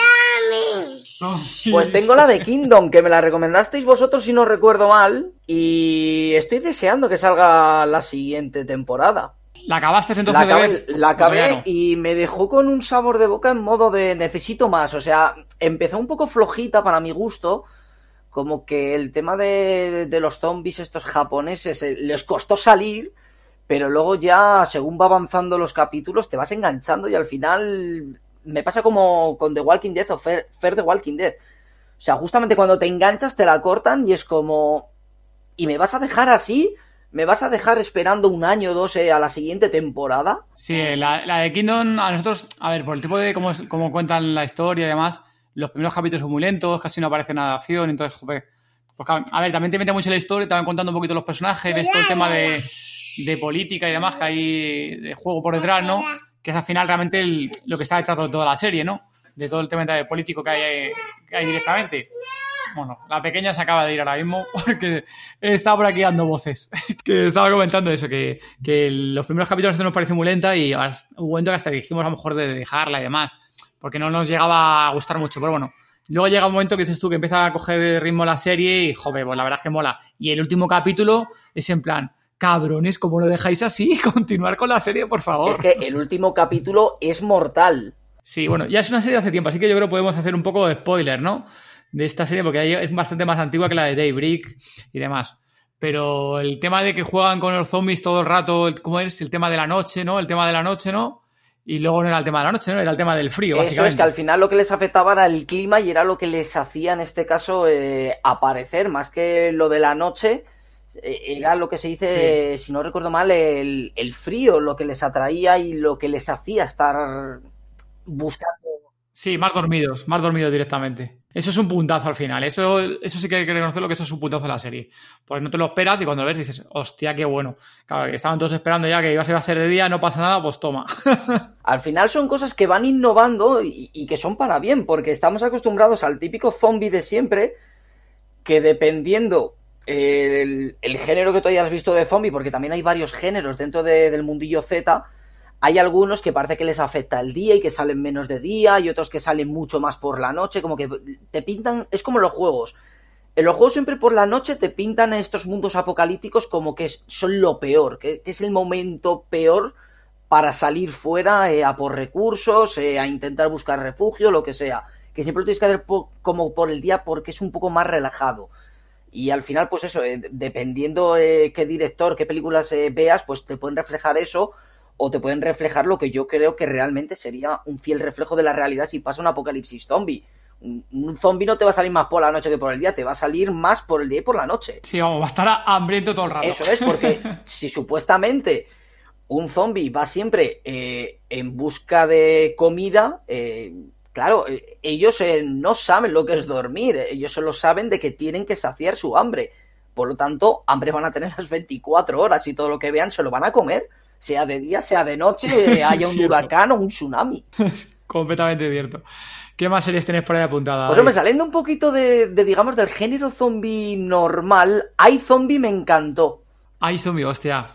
Pues tengo la de Kingdom, que me la recomendasteis vosotros si no recuerdo mal, y estoy deseando que salga la siguiente temporada. ¿La acabaste entonces la acabé, de ver? La acabé Todavía no. y me dejó con un sabor de boca en modo de necesito más. O sea, empezó un poco flojita para mi gusto. Como que el tema de, de los zombies, estos japoneses, eh, les costó salir. Pero luego ya, según va avanzando los capítulos, te vas enganchando y al final me pasa como con The Walking Dead o Fair, Fair The Walking Dead. O sea, justamente cuando te enganchas te la cortan y es como... ¿Y me vas a dejar así? ¿Me vas a dejar esperando un año o dos eh, a la siguiente temporada? Sí, la, de Kingdom, a nosotros, a ver, por el tipo de cómo, cómo cuentan la historia y demás, los primeros capítulos son muy lentos, casi no aparece nada de acción, entonces, joder, pues, a ver, también te mete mucho en la historia, te van contando un poquito los personajes, ves todo el tema de, de política y demás que hay de juego por detrás, ¿no? Que es al final realmente lo que está detrás de toda la serie, ¿no? De todo el tema de político que hay, que hay directamente. Bueno, la pequeña se acaba de ir ahora mismo porque está por aquí dando voces. que estaba comentando eso, que, que los primeros capítulos nos pareció muy lenta y hubo un momento que hasta dijimos a lo mejor de dejarla y demás, porque no nos llegaba a gustar mucho, pero bueno. Luego llega un momento que dices tú que empieza a coger ritmo la serie y, joder, pues la verdad es que mola. Y el último capítulo es en plan, cabrones, ¿cómo lo dejáis así? Continuar con la serie, por favor. Es que el último capítulo es mortal. Sí, bueno, ya es una serie de hace tiempo, así que yo creo que podemos hacer un poco de spoiler, ¿no? De esta serie, porque es bastante más antigua que la de Daybreak y demás. Pero el tema de que juegan con los zombies todo el rato, ¿cómo es? El tema de la noche, ¿no? El tema de la noche, ¿no? Y luego no era el tema de la noche, ¿no? Era el tema del frío, Eso básicamente. es que al final lo que les afectaba era el clima y era lo que les hacía en este caso eh, aparecer, más que lo de la noche. Eh, Era lo que se dice, si no recuerdo mal, el, el frío, lo que les atraía y lo que les hacía estar buscando. Sí, más dormidos, más dormidos directamente. Eso es un puntazo al final. Eso, eso sí que hay que reconocerlo que eso es un puntazo de la serie. Pues no te lo esperas y cuando lo ves dices, hostia, qué bueno. Claro, que estaban todos esperando ya que iba a hacer de día, no pasa nada, pues toma. Al final son cosas que van innovando y, y que son para bien, porque estamos acostumbrados al típico zombie de siempre, que dependiendo el, el género que tú hayas visto de zombie, porque también hay varios géneros dentro de- del mundillo Z, hay algunos que parece que les afecta el día y que salen menos de día, y otros que salen mucho más por la noche, como que te pintan, es como los juegos. En los juegos siempre por la noche te pintan estos mundos apocalípticos como que son lo peor, que, es el momento peor para salir fuera eh, a por recursos, eh, a intentar buscar refugio, lo que sea. Que siempre lo tienes que hacer como por el día porque es un poco más relajado. Y al final, pues eso, eh, dependiendo eh, qué director, qué películas eh, veas, pues te pueden reflejar eso o te pueden reflejar lo que yo creo que realmente sería un fiel reflejo de la realidad si pasa un apocalipsis zombie. Un, un zombie no te va a salir más por la noche que por el día, te va a salir más por el día y por la noche. Sí, vamos, va a estar hambriento todo el rato. Eso es, porque si supuestamente un zombie va siempre en busca de comida, eh, claro, eh, ellos eh, no saben lo que es dormir, eh, ellos solo saben de que tienen que saciar su hambre. Por lo tanto, hambre van a tener las 24 horas y todo lo que vean se lo van a comer, sea de día, sea de noche, haya un huracán o un tsunami. Completamente cierto. ¿Qué más series tenéis por ahí apuntadas? Pues hombre, saliendo un poquito de, de, digamos, del género zombie normal, hay zombie me encantó. Ay, zombie, hostia.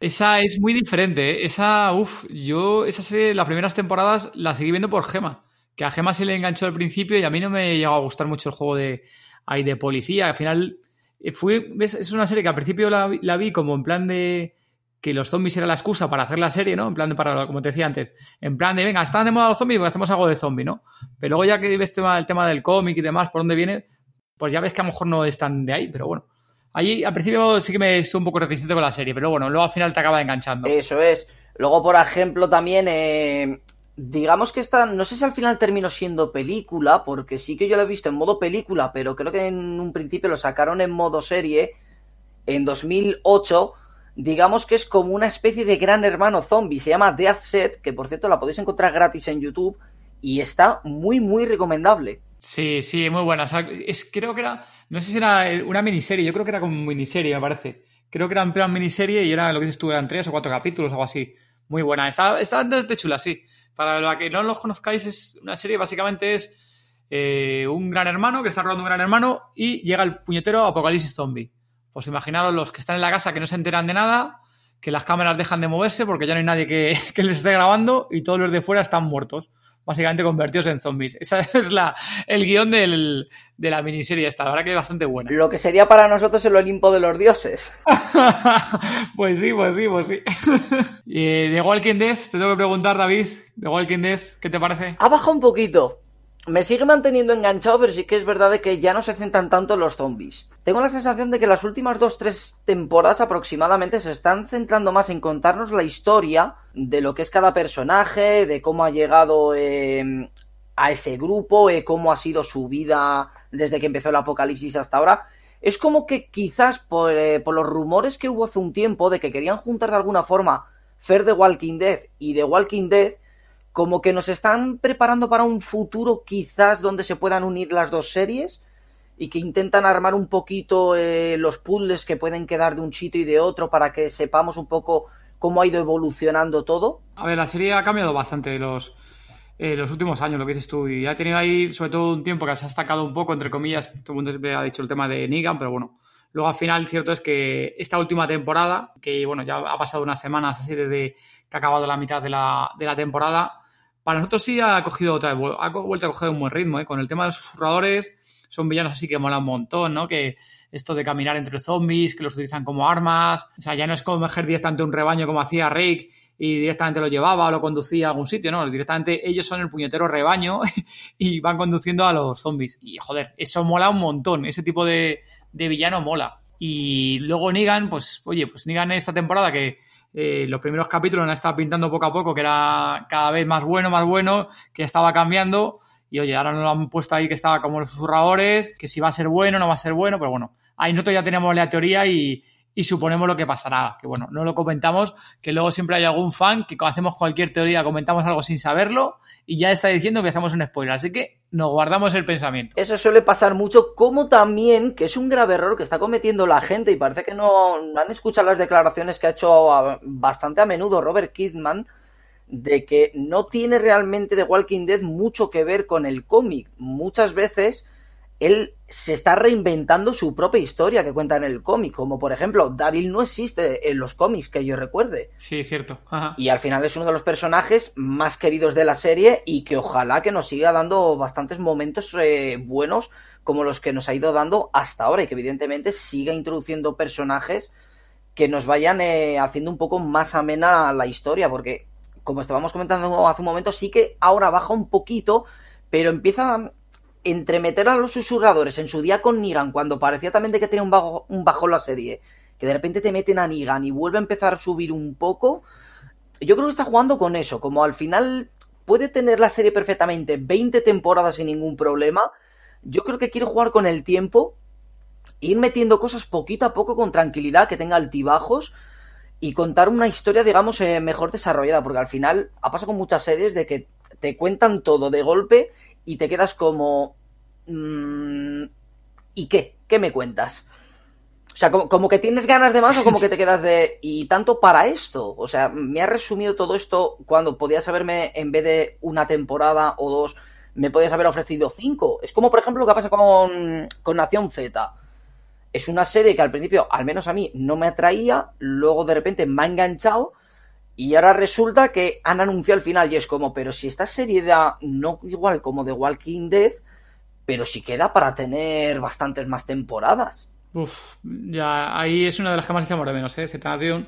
Esa es muy diferente, ¿eh? Esa, uff, yo esa serie, las primeras temporadas la seguí viendo por Gema. Que a Gema se le enganchó al principio y a mí no me llegó a gustar mucho el juego de, ahí de policía. Al final, eh, ¿ves? es una serie que al principio la, vi- como en plan de que los zombies era la excusa para hacer la serie, ¿no? En plan de para, como te decía antes, en plan de, venga, están de moda los zombies, pues hacemos algo de zombie, ¿no? Pero luego ya que ves el tema del cómic y demás, por dónde viene, pues ya ves que a lo mejor no es tan de ahí, pero bueno. Allí al principio sí que me estuve un poco reticente con la serie, pero bueno, luego al final te acaba enganchando. Eso es. Luego, por ejemplo, también, eh, digamos que esta, no sé si al final terminó siendo película, porque sí que yo lo he visto en modo película, pero creo que en un principio lo sacaron en modo serie en 2008. Digamos que es como una especie de gran hermano zombie. Se llama Death Set, que por cierto la podéis encontrar gratis en YouTube y está muy, muy recomendable. Sí, sí, muy buena. O sea, es, creo que era, no sé si era una miniserie, yo creo que era como miniserie, me parece. Creo que era en plan miniserie y era lo que dices tú, eran tres o cuatro capítulos algo así. Muy buena. Está, está de chula, sí. Para la que no los conozcáis, es una serie, básicamente es eh, un gran hermano que está robando un gran hermano y llega el puñetero apocalipsis zombie. Pues imaginaros los que están en la casa que no se enteran de nada, que las cámaras dejan de moverse porque ya no hay nadie que les esté grabando y todos los de fuera están muertos. Básicamente convertidos en zombies. Ese es la, el guion del, de la miniserie esta, la verdad que es bastante buena. Lo que sería para nosotros el Olimpo de los dioses. pues sí, pues sí, pues sí. y de Walking Dead, te tengo que preguntar, David, de Walking Dead, ¿qué te parece? Ha bajado un poquito. Me sigue manteniendo enganchado, pero sí que es verdad de que ya no se centran tanto en los zombies. Tengo la sensación de que las últimas dos, tres temporadas aproximadamente se están centrando más en contarnos la historia de lo que es cada personaje, de cómo ha llegado eh, a ese grupo, eh, cómo ha sido su vida desde que empezó el apocalipsis hasta ahora. Es como que quizás por, eh, por los rumores que hubo hace un tiempo de que querían juntar de alguna forma Fer de Walking Dead y The Walking Dead, como que nos están preparando para un futuro quizás donde se puedan unir las dos series y que intentan armar un poquito eh, los puzzles que pueden quedar de un sitio y de otro para que sepamos un poco cómo ha ido evolucionando todo. A ver, la serie ha cambiado bastante los, eh, los últimos años, lo que dices tú, y ha tenido ahí sobre todo un tiempo que se ha destacado un poco, entre comillas, todo el mundo siempre ha dicho el tema de Negan, pero bueno, luego al final cierto es que esta última temporada, que bueno, ya ha pasado unas semanas así desde que ha acabado la mitad de la, de la temporada, para nosotros sí ha cogido otra ha vuelto a coger un buen ritmo, ¿eh? con el tema de los susurradores, son villanos así que mola un montón, ¿no? Que esto de caminar entre zombies, que los utilizan como armas, o sea, ya no es como emerger directamente un rebaño como hacía Rake y directamente lo llevaba o lo conducía a algún sitio, no, directamente ellos son el puñetero rebaño y van conduciendo a los zombies. Y joder, eso mola un montón, ese tipo de, de villano mola. Y luego Negan, pues oye, pues Negan esta temporada que eh, los primeros capítulos han estado pintando poco a poco, que era cada vez más bueno, más bueno, que estaba cambiando. Y oye, ahora nos lo han puesto ahí que estaba como los susurradores, que si va a ser bueno, no va a ser bueno, pero bueno, ahí nosotros ya tenemos la teoría y, y suponemos lo que pasará. Que bueno, no lo comentamos, que luego siempre hay algún fan que hacemos cualquier teoría comentamos algo sin saberlo y ya está diciendo que hacemos un spoiler. Así que nos guardamos el pensamiento. Eso suele pasar mucho, como también, que es un grave error que está cometiendo la gente y parece que no han escuchado las declaraciones que ha hecho bastante a menudo Robert Kidman de que no tiene realmente The Walking Dead mucho que ver con el cómic. Muchas veces él se está reinventando su propia historia que cuenta en el cómic, como por ejemplo, Daryl no existe en los cómics que yo recuerde. Sí, cierto. Ajá. Y al final es uno de los personajes más queridos de la serie y que ojalá que nos siga dando bastantes momentos eh, buenos como los que nos ha ido dando hasta ahora y que evidentemente siga introduciendo personajes que nos vayan eh, haciendo un poco más amena la historia, porque como estábamos comentando hace un momento, sí que ahora baja un poquito, pero empieza entre meter a los susurradores en su día con Negan, cuando parecía también de que tenía un, bajo, bajón la serie, que de repente te meten a Negan y vuelve a empezar a subir un poco, yo creo que está jugando con eso, como al final puede tener la serie perfectamente 20 temporadas sin ningún problema, yo creo que quiere jugar con el tiempo, ir metiendo cosas poquito a poco con tranquilidad, que tenga altibajos, y contar una historia, digamos, eh, mejor desarrollada, porque al final ha pasado con muchas series de que te cuentan todo de golpe y te quedas como... Mmm, ¿Y qué? ¿Qué me cuentas? O sea, como, como, que tienes ganas de más o como que te quedas de... Y tanto para esto. O sea, me ha resumido todo esto cuando podías haberme, en vez de una temporada o dos, me podías haber ofrecido cinco. Es como, por ejemplo, lo que pasa con, con Nación Z. Es una serie que al principio, al menos a mí, no me atraía, luego de repente me ha enganchado y ahora resulta que han anunciado el final y es como, pero si esta serie da no igual como The Walking Dead, pero si queda para tener bastantes más temporadas. Uf, ya ahí es una de las que más echamos de menos, ¿eh? Z-Nation.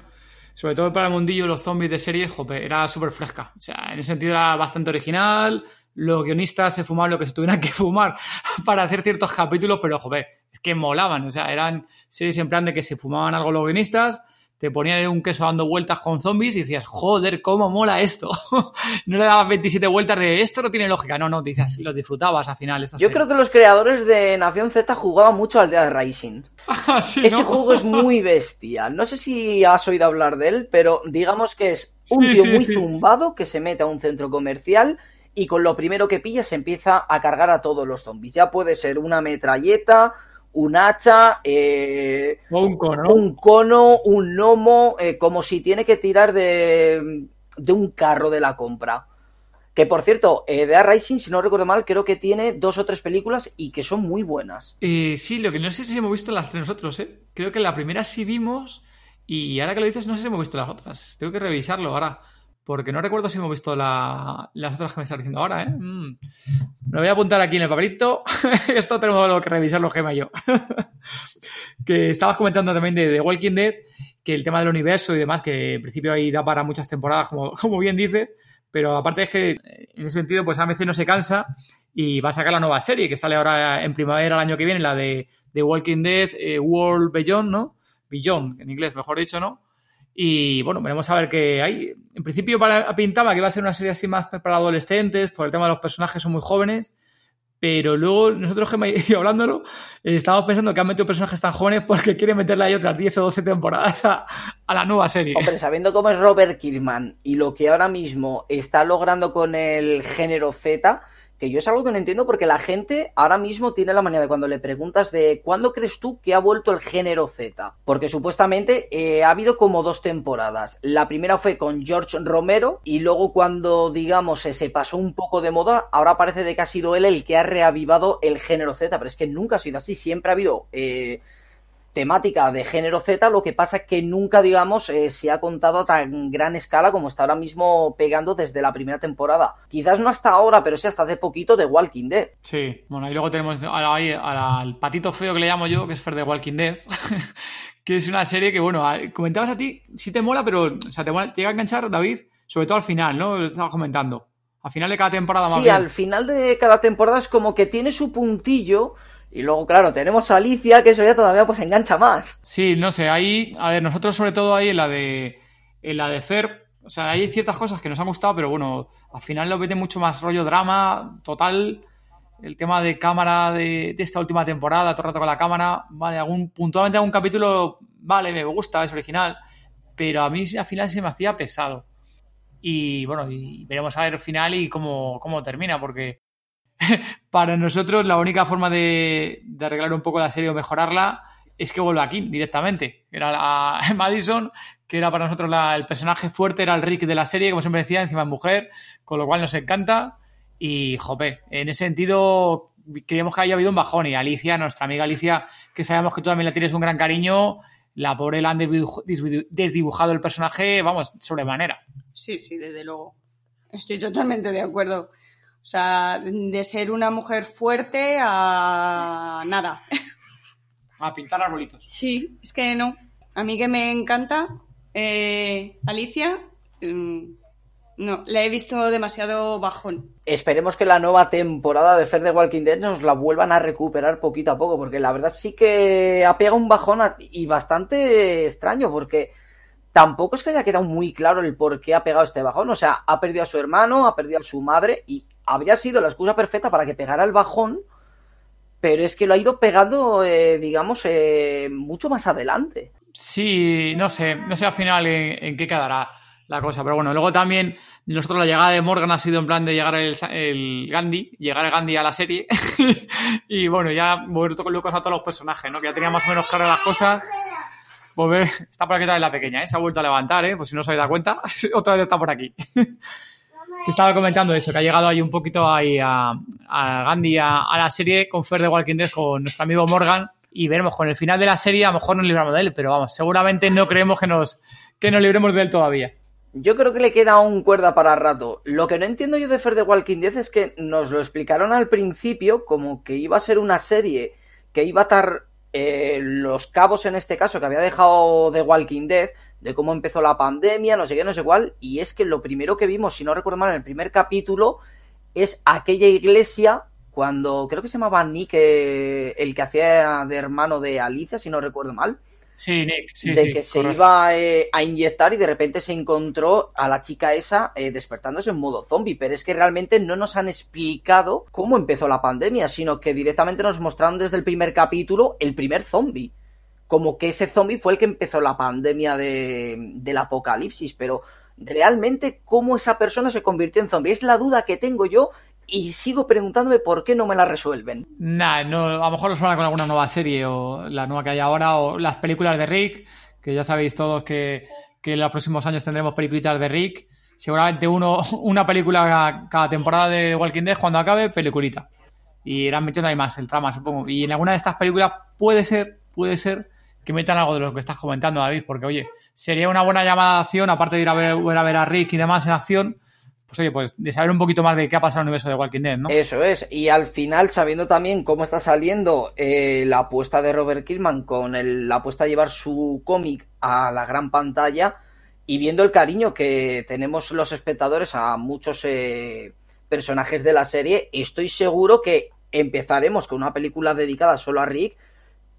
Sobre todo para el mundillo, los zombies de serie, jope, era súper fresca. O sea, en ese sentido era bastante original. Los guionistas se fumaban lo que se tuvieran que fumar para hacer ciertos capítulos, pero jope, es que molaban. O sea, eran series en plan de que se fumaban algo los guionistas te ponían un queso dando vueltas con zombies y decías, joder, cómo mola esto. no le dabas 27 vueltas de esto no tiene lógica. No, no, dices, lo disfrutabas al final. Yo serie. creo que los creadores de Nación Z jugaban mucho al Dead Rising. Ah, sí, Ese ¿no? juego es muy bestia. No sé si has oído hablar de él, pero digamos que es un Sí, tío sí, muy zumbado que se mete a un centro comercial y con lo primero que pilla se empieza a cargar a todos los zombies. Ya puede ser una metralleta, un hacha, eh, un cono, ¿no? un cono, un gnomo, eh, como si tiene que tirar de, de un carro de la compra. Que por cierto, eh, Dead Rising, si no recuerdo mal, creo que tiene dos o tres películas y que son muy buenas. Eh, sí, lo que no sé si hemos visto las tres nosotros, ¿eh? Creo que la primera sí vimos y ahora que lo dices no sé si hemos visto las otras. Tengo que revisarlo ahora. Porque no recuerdo si hemos visto las otras que me está diciendo ahora, ¿eh? Mm. Me voy a apuntar aquí en el papelito. Esto tenemos que revisarlo, Gema yo. que estabas comentando también de The Walking Dead, que el tema del universo y demás, que en principio ahí da para muchas temporadas, como, bien dices, pero aparte es que en ese sentido, pues a veces no se cansa y va a sacar la nueva serie que sale ahora en primavera el año que viene, la de The Walking Dead eh, World Beyond, ¿no? Beyond, en inglés, mejor dicho, ¿no? Y bueno, veremos a ver qué hay. En principio para, pintaba que iba a ser una serie así más para adolescentes, por el tema de los personajes son muy jóvenes. Pero luego nosotros, que hablándolo, eh, estábamos pensando que han metido personajes tan jóvenes porque quieren meterle ahí otras 10 o 12 temporadas a, a, la nueva serie. Hombre, sabiendo cómo es Robert Kirkman y lo que ahora mismo está logrando con el género Z, que yo es algo que no entiendo porque la gente ahora mismo tiene la manía de cuando le preguntas de ¿cuándo crees tú que ha vuelto el género Z? Porque supuestamente eh, ha habido como dos temporadas. La primera fue con George Romero y luego cuando digamos se pasó un poco de moda, ahora parece de que ha sido él el que ha reavivado el género Z, pero es que nunca ha sido así, siempre ha habido... Eh, temática de género Z, lo que pasa es que nunca, digamos, eh, se ha contado a tan gran escala como está ahora mismo pegando desde la primera temporada. Quizás no hasta ahora, pero sí hasta hace poquito de Walking Dead. Sí, bueno, y luego tenemos ahí al patito feo que le llamo yo, que es Fer de Walking Dead, que es una serie que, bueno, comentabas a ti, sí te mola, pero, o sea, te, mola, te llega a enganchar, David, sobre todo al final, ¿no? Lo estabas comentando. Al final de cada temporada más Sí, al final de cada temporada es como que tiene su puntillo, y luego, claro, tenemos a Alicia, que eso ya todavía pues engancha más. Sí, no sé, ahí, a ver, nosotros sobre todo ahí en la de, la de Fer, o sea, hay ciertas cosas que nos han gustado, pero bueno, al final lo mete mucho más rollo drama, total, el tema de cámara de, esta última temporada, todo el rato con la cámara, vale, algún, puntualmente algún capítulo, vale, me gusta, es original, pero a mí al final se me hacía pesado. Y bueno, y veremos a ver el final y cómo, cómo termina, porque para nosotros la única forma de, arreglar un poco la serie o mejorarla es que vuelva aquí directamente. Era la Madison, que era para nosotros el personaje fuerte, era el Rick de la serie, como siempre decía, encima es mujer, con lo cual nos encanta. Y, jope, en ese sentido, queríamos que haya habido un bajón. Y Alicia, nuestra amiga Alicia, que sabemos que tú también le tienes un gran cariño, la pobre la han desdibujado el personaje, vamos, sobremanera. Sí, sí, desde luego. Estoy totalmente de acuerdo. O sea, de ser una mujer fuerte a nada. A pintar arbolitos. Sí, es que no. A mí que me encanta eh, Alicia, mm, no, la he visto demasiado bajón. Esperemos que la nueva temporada de Fer de Walking Dead nos la vuelvan a recuperar poquito a poco, porque la verdad sí que ha pegado un bajón y bastante extraño, porque tampoco es que haya quedado muy claro el por qué ha pegado este bajón. O sea, ha perdido a su hermano, ha perdido a su madre y habría sido la excusa perfecta para que pegara el bajón, pero es que lo ha ido pegando, eh, digamos, eh, mucho más adelante. Sí, no sé, no sé al final en, qué quedará la cosa, pero bueno, luego también nosotros la llegada de Morgan ha sido en plan de llegar el, Gandhi, llegar el Gandhi a la serie y bueno, ya vuelto con locos a todos los personajes, ¿no? Que ya tenía más o menos claras las cosas. Volver, está por aquí otra vez la pequeña, ¿eh? Se ha vuelto a levantar, ¿eh? Pues si no os habéis dado cuenta, otra vez está por aquí que estaba comentando eso, que ha llegado ahí un poquito ahí a, Gandhi, a, la serie con Fer de Walking Dead, con nuestro amigo Morgan, y veremos con el final de la serie, a lo mejor nos libramos de él, pero vamos, seguramente no creemos que nos, que nos libremos de él todavía. Yo creo que le queda un cuerda para rato. Lo que no entiendo yo de Fer de Walking Dead es que nos lo explicaron al principio como que iba a ser una serie que iba a estar eh, los cabos en este caso que había dejado de Walking Dead de cómo empezó la pandemia, no sé qué, no sé cuál, y es que lo primero que vimos, si no recuerdo mal, en el primer capítulo, es aquella iglesia cuando creo que se llamaba Nick, eh, el que hacía de hermano de Alicia, si no recuerdo mal. Sí, Nick, sí, de que se iba eh, a inyectar y de repente se encontró a la chica esa eh, despertándose en modo zombie. Pero es que realmente no nos han explicado cómo empezó la pandemia, sino que directamente nos mostraron desde el primer capítulo el primer zombie como que ese zombie fue el que empezó la pandemia de, del apocalipsis, pero realmente cómo esa persona se convirtió en zombie es la duda que tengo yo y sigo preguntándome por qué no me la resuelven. Nah, no, a lo mejor os suena con alguna nueva serie o la nueva que hay ahora o las películas de Rick, que ya sabéis todos que, que en los próximos años tendremos películas de Rick. Seguramente uno, una película cada temporada de Walking Dead, cuando acabe, peliculita. Y irán metiendo ahí más el trama, supongo. Y en alguna de estas películas puede ser, puede ser que metan algo de lo que estás comentando, David, porque oye, sería una buena llamada de acción, aparte de ir a ver, a ver a Rick y demás en acción, pues oye, pues de saber un poquito más de qué ha pasado en el universo de Walking Dead, ¿no? Eso es, y al final, sabiendo también cómo está saliendo eh, la apuesta de Robert Kirkman con la apuesta a llevar su cómic a la gran pantalla y viendo el cariño que tenemos los espectadores a muchos eh, personajes de la serie, estoy seguro que empezaremos con una película dedicada solo a Rick,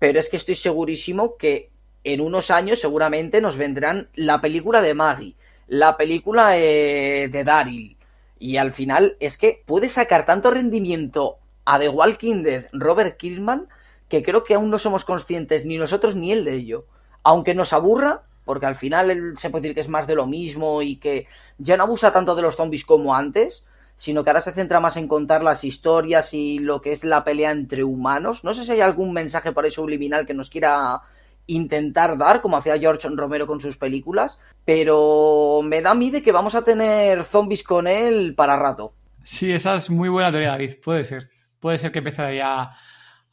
pero es que estoy segurísimo que en unos años seguramente nos vendrán la película de Maggie la película eh, de Daryl. Y al final es que puede sacar tanto rendimiento a The Walking Dead Robert Kirkman que creo que aún no somos conscientes ni nosotros ni él de ello. Aunque nos aburra, porque al final él se puede decir que es más de lo mismo y que ya no abusa tanto de los zombies como antes, sino que ahora se centra más en contar las historias y lo que es la pelea entre humanos. No sé si hay algún mensaje por ahí subliminal que nos quiera intentar dar, como hacía George Romero con sus películas, pero me da miedo que vamos a tener zombies con él para rato. Sí, esa es muy buena teoría, David. Puede ser. Puede ser que empezaría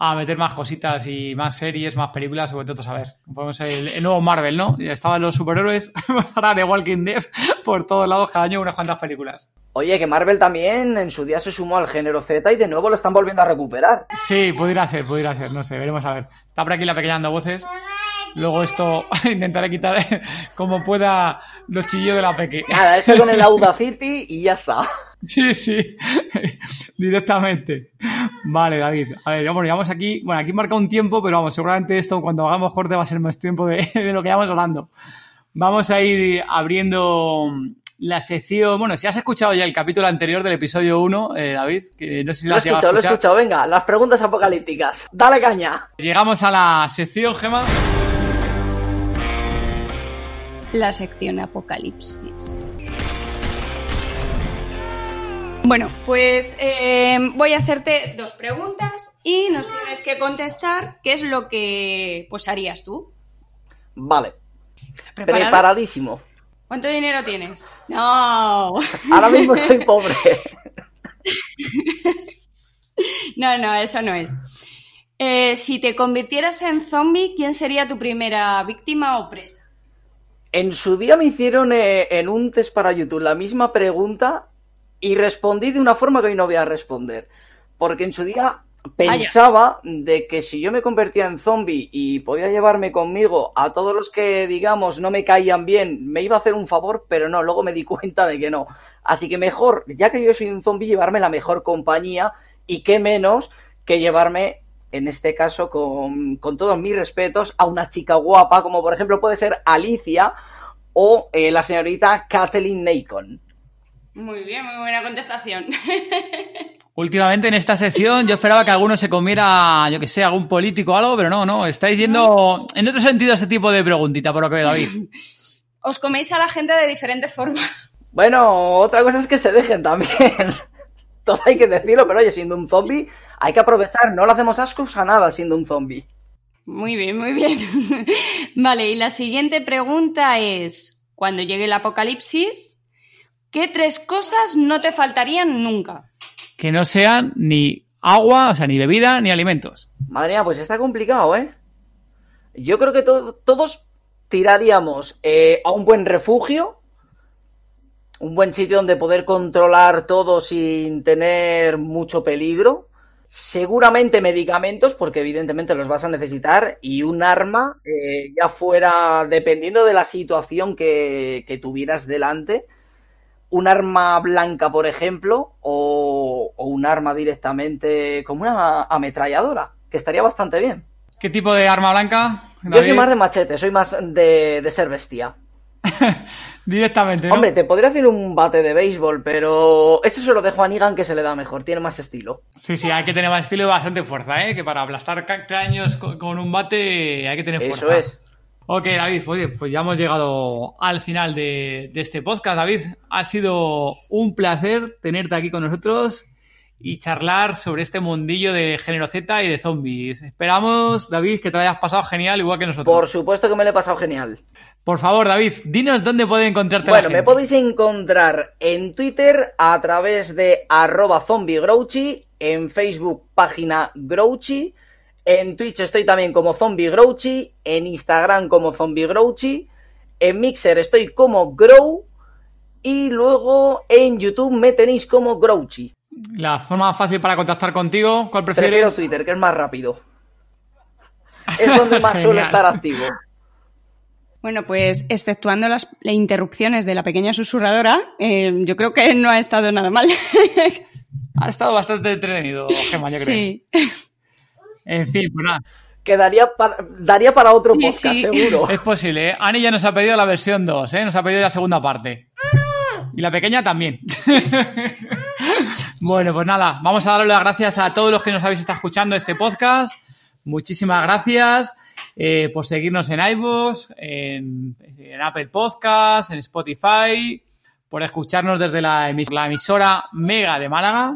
a meter más cositas y más series, más películas, sobre todo a ver. Podemos el, el, nuevo Marvel, ¿no? Ya estaban los superhéroes, ahora de Walking Dead por todos lados, cada año unas cuantas películas. Oye, que Marvel también en su día se sumó al género Z y de nuevo lo están volviendo a recuperar. Sí, pudiera ser, pudiera ser, no sé, veremos a ver. Está por aquí la pequeña dando voces. Luego esto intentaré quitar como pueda los chillos de la peque. Nada, eso con el Audacity y ya está. Sí, sí, directamente. Vale, David. A ver, vamos, llevamos aquí, bueno, aquí marca un tiempo, pero vamos, seguramente esto cuando hagamos corte va a ser más tiempo de, de lo que vamos hablando. Vamos a ir abriendo la sección. Bueno, si has escuchado ya el capítulo anterior del episodio 1, eh, David, que no sé si lo has escuchado. Lo he escuchado, venga, las preguntas apocalípticas. Dale caña. Llegamos a la sección, Gema. La sección Apocalipsis. Bueno, pues eh, voy a hacerte dos preguntas y nos tienes que contestar qué es lo que pues harías tú. Vale. Preparadísimo. ¿Cuánto dinero tienes? No. Ahora mismo soy pobre. no, no, eso no es. Eh, si te convirtieras en zombie, ¿quién sería tu primera víctima o presa? En su día me hicieron eh, en un test para YouTube la misma pregunta y respondí de una forma que hoy no voy a responder. Porque en su día pensaba de que si yo me convertía en zombie y podía llevarme conmigo a todos los que, digamos, no me caían bien, me iba a hacer un favor, pero no, luego me di cuenta de que no. Así que mejor, ya que yo soy un zombie, llevarme la mejor compañía y qué menos que llevarme, en este caso, con, con todos mis respetos, a una chica guapa, como por ejemplo puede ser Alicia o eh, la señorita Kathleen Nacon. Muy bien, muy buena contestación. Últimamente en esta sección yo esperaba que alguno se comiera, yo que sé, algún político o algo, pero no, no, estáis yendo en otro sentido este tipo de preguntita, por lo que veo, David. Os coméis a la gente de diferentes formas. Bueno, otra cosa es que se dejen también. Todo hay que decirlo, pero oye, siendo un zombie, hay que aprovechar, no le hacemos ascos a nada siendo un zombie. Muy bien, muy bien. vale, y la siguiente pregunta es, cuando llegue el apocalipsis, ¿qué tres cosas no te faltarían nunca? que no sean ni agua, o sea, ni bebida, ni alimentos. Madre mía, pues está complicado, ¿eh? Yo creo que todos tiraríamos eh, a un buen refugio, un buen sitio donde poder controlar todo sin tener mucho peligro. Seguramente medicamentos, porque evidentemente los vas a necesitar, y un arma, eh, ya fuera, dependiendo de la situación que, que tuvieras delante, un arma blanca, por ejemplo, o, un arma directamente como una ametralladora, que estaría bastante bien. ¿Qué tipo de arma blanca? Yo soy más de machete, soy más de, ser bestia. Directamente. ¿no? Hombre, te podría hacer un bate de béisbol, pero eso se lo dejo a Nigan que se le da mejor, tiene más estilo. Sí, sí, hay que tener más estilo y bastante fuerza, ¿eh? Que para aplastar caños con un bate hay que tener fuerza. Eso es. Ok, David, oye, pues ya hemos llegado al final de, este podcast, David. Ha sido un placer tenerte aquí con nosotros y charlar sobre este mundillo de género Z y de zombies. Esperamos, David, que te hayas pasado genial igual que nosotros. Por supuesto que me lo he pasado genial. Por favor, David, dinos dónde puede encontrarte bueno, me podéis encontrar en Twitter a través de arroba zombiegrouchy, en Facebook página Grouchy, En Twitch estoy también como Zombie Grouchy, en Instagram como Zombie Grouchy, en Mixer estoy como Grow y luego en YouTube me tenéis como Grouchy. La forma más fácil para contactar contigo, ¿cuál prefieres? Prefiero Twitter, que es más rápido. Es donde más suelo estar activo. Bueno, pues exceptuando las interrupciones de la pequeña susurradora, eh, yo creo que no ha estado nada mal. Ha estado bastante entretenido, Gemma, yo creo. sí. En fin, pues nada. Quedaría para, daría para otro Sí, podcast, sí. seguro. Es posible, ¿eh? Ani ya nos ha pedido la versión 2, ¿eh? Nos ha pedido la segunda parte. Y la pequeña también. bueno, pues nada, vamos a darle las gracias a todos los que nos habéis estado escuchando este podcast. Muchísimas gracias eh, por seguirnos en iVoox, en, en Apple Podcast, en Spotify, por escucharnos desde la, emis- la emisora Mega de Málaga.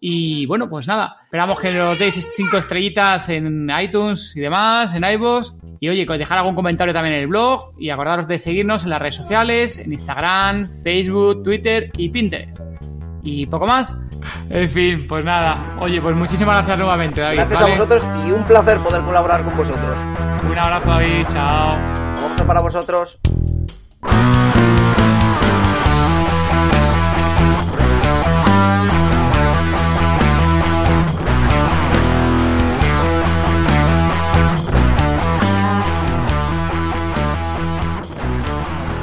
Y bueno, pues nada, esperamos que nos deis cinco estrellitas en iTunes y demás, en iVoox. Y oye, dejar algún comentario también en el blog. Y acordaros de seguirnos en las redes sociales, en Instagram, Facebook, Twitter y Pinterest. Y poco más. En fin, pues nada. Oye, pues muchísimas gracias nuevamente, David. Gracias ¿vale? a vosotros y un placer poder colaborar con vosotros. Un abrazo, David. Chao. Otro para vosotros.